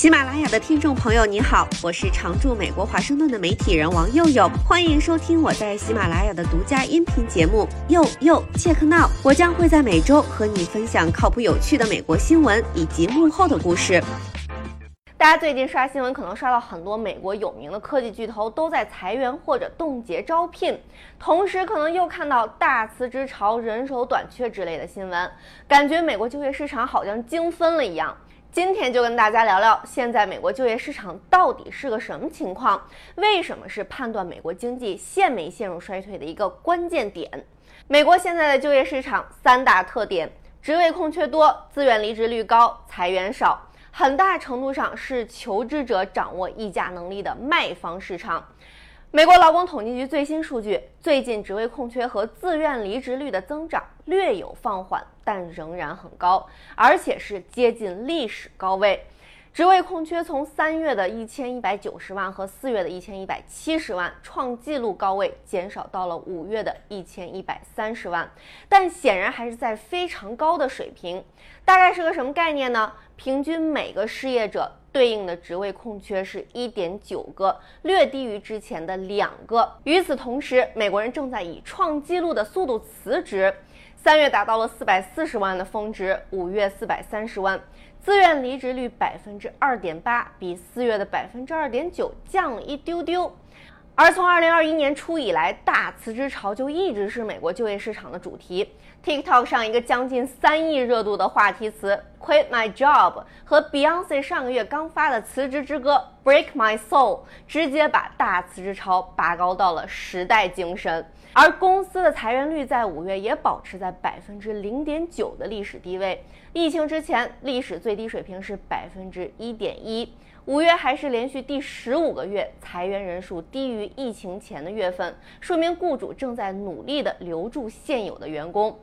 喜马拉雅的听众朋友，你好，我是常驻美国华盛顿的媒体人王佑佑，欢迎收听我在喜马拉雅的独家音频节目《佑佑切克闹》。我将会在每周和你分享靠谱有趣的美国新闻以及幕后的故事。大家最近刷新闻，可能刷到很多美国有名的科技巨头都在裁员或者冻结招聘，同时可能又看到大辞职潮、人手短缺之类的新闻，感觉美国就业市场好像精分了一样。今天就跟大家聊聊，现在美国就业市场到底是个什么情况？为什么是判断美国经济陷没陷入衰退的一个关键点？美国现在的就业市场三大特点：职位空缺多，自愿离职率高，裁员少，很大程度上是求职者掌握议价能力的卖方市场。美国劳工统计局最新数据，最近职位空缺和自愿离职率的增长略有放缓，但仍然很高，而且是接近历史高位。职位空缺从三月的一千一百九十万和四月的一千一百七十万创纪录高位，减少到了五月的一千一百三十万，但显然还是在非常高的水平。大概是个什么概念呢？平均每个失业者。对应的职位空缺是一点九个，略低于之前的两个。与此同时，美国人正在以创纪录的速度辞职，三月达到了四百四十万的峰值，五月四百三十万，自愿离职率百分之二点八，比四月的百分之二点九降了一丢丢。而从二零二一年初以来，大辞职潮就一直是美国就业市场的主题。TikTok 上一个将近三亿热度的话题词 “Quit My Job” 和 Beyonce 上个月刚发的辞职之歌 “Break My Soul” 直接把大辞职潮拔高到了时代精神。而公司的裁员率在五月也保持在百分之零点九的历史低位，疫情之前历史最低水平是百分之一点一。五月还是连续第十五个月裁员人数低于疫情前的月份，说明雇主正在努力的留住现有的员工。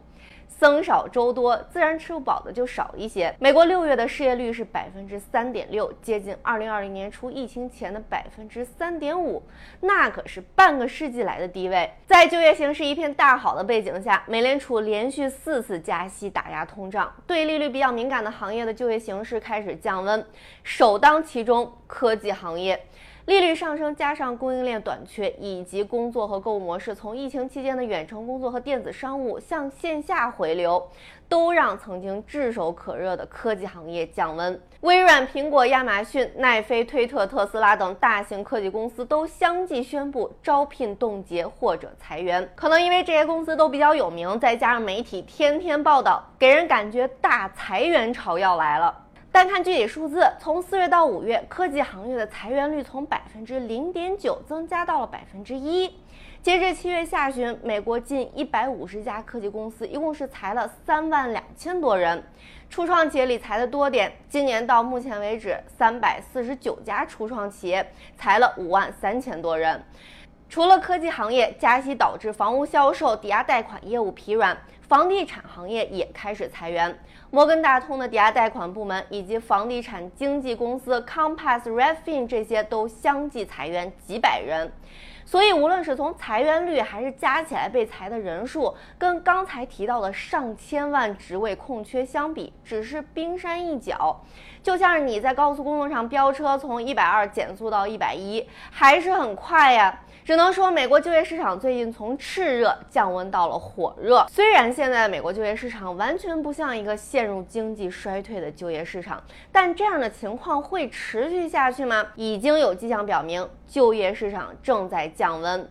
僧少粥多，自然吃不饱的就少一些。美国六月的失业率是百分之三点六，接近二零二零年初疫情前的百分之三点五，那可是半个世纪来的低位。在就业形势一片大好的背景下，美联储连续四次加息打压通胀，对利率比较敏感的行业的就业形势开始降温，首当其冲科技行业。利率上升，加上供应链短缺，以及工作和购物模式从疫情期间的远程工作和电子商务向线下回流，都让曾经炙手可热的科技行业降温。微软、苹果、亚马逊、奈飞、推特、特斯拉等大型科技公司都相继宣布招聘冻结或者裁员。可能因为这些公司都比较有名，再加上媒体天天报道，给人感觉大裁员潮要来了。单看具体数字，从四月到五月，科技行业的裁员率从百分之零点九增加到了百分之一。截至七月下旬，美国近一百五十家科技公司一共是裁了三万两千多人。初创企业里裁的多点，今年到目前为止，三百四十九家初创企业裁了五万三千多人。除了科技行业，加息导致房屋销售、抵押贷款业务疲软。房地产行业也开始裁员，摩根大通的抵押贷款部门以及房地产经纪公司 Compass、Redfin 这些都相继裁员几百人。所以，无论是从裁员率还是加起来被裁的人数，跟刚才提到的上千万职位空缺相比，只是冰山一角。就像是你在高速公路上飙车，从一百二减速到一百一，还是很快呀。只能说，美国就业市场最近从炽热降温到了火热。虽然现在美国就业市场完全不像一个陷入经济衰退的就业市场，但这样的情况会持续下去吗？已经有迹象表明，就业市场正在降温。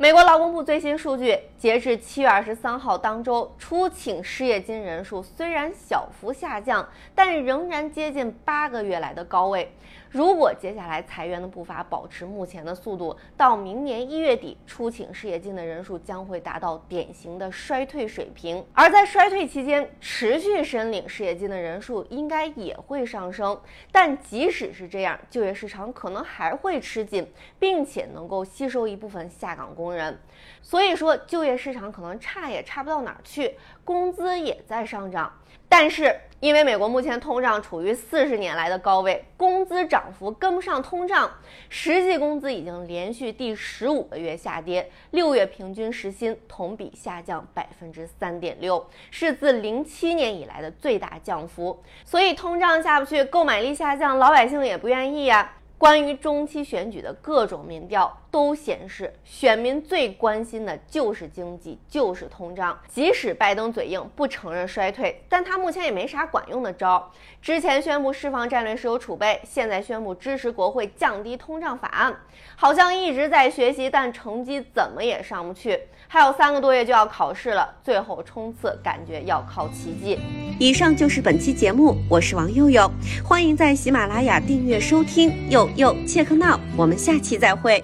美国劳工部最新数据，截至七月二十三号当周，初请失业金人数虽然小幅下降，但仍然接近八个月来的高位。如果接下来裁员的步伐保持目前的速度，到明年一月底，初请失业金的人数将会达到典型的衰退水平。而在衰退期间，持续申领失业金的人数应该也会上升。但即使是这样，就业市场可能还会吃紧，并且能够吸收一部分下岗工工人。所以说，就业市场可能差也差不到哪儿去，工资也在上涨。但是因为美国目前通胀处于四十年来的高位，工资涨幅跟不上通胀，实际工资已经连续第十五个月下跌，六月平均时薪同比下降百分之三点六，是自零七年以来的最大降幅。所以通胀下不去，购买力下降，老百姓也不愿意呀。关于中期选举的各种民调都显示，选民最关心的就是经济，就是通胀。即使拜登嘴硬不承认衰退，但他目前也没啥管用的招。之前宣布释放战略石油储备，现在宣布支持国会降低通胀法案，好像一直在学习，但成绩怎么也上不去。还有三个多月就要考试了，最后冲刺感觉要靠奇迹。以上就是本期节目，我是王佑佑，欢迎在喜马拉雅订阅收听。又哟切克闹，我们下期再会。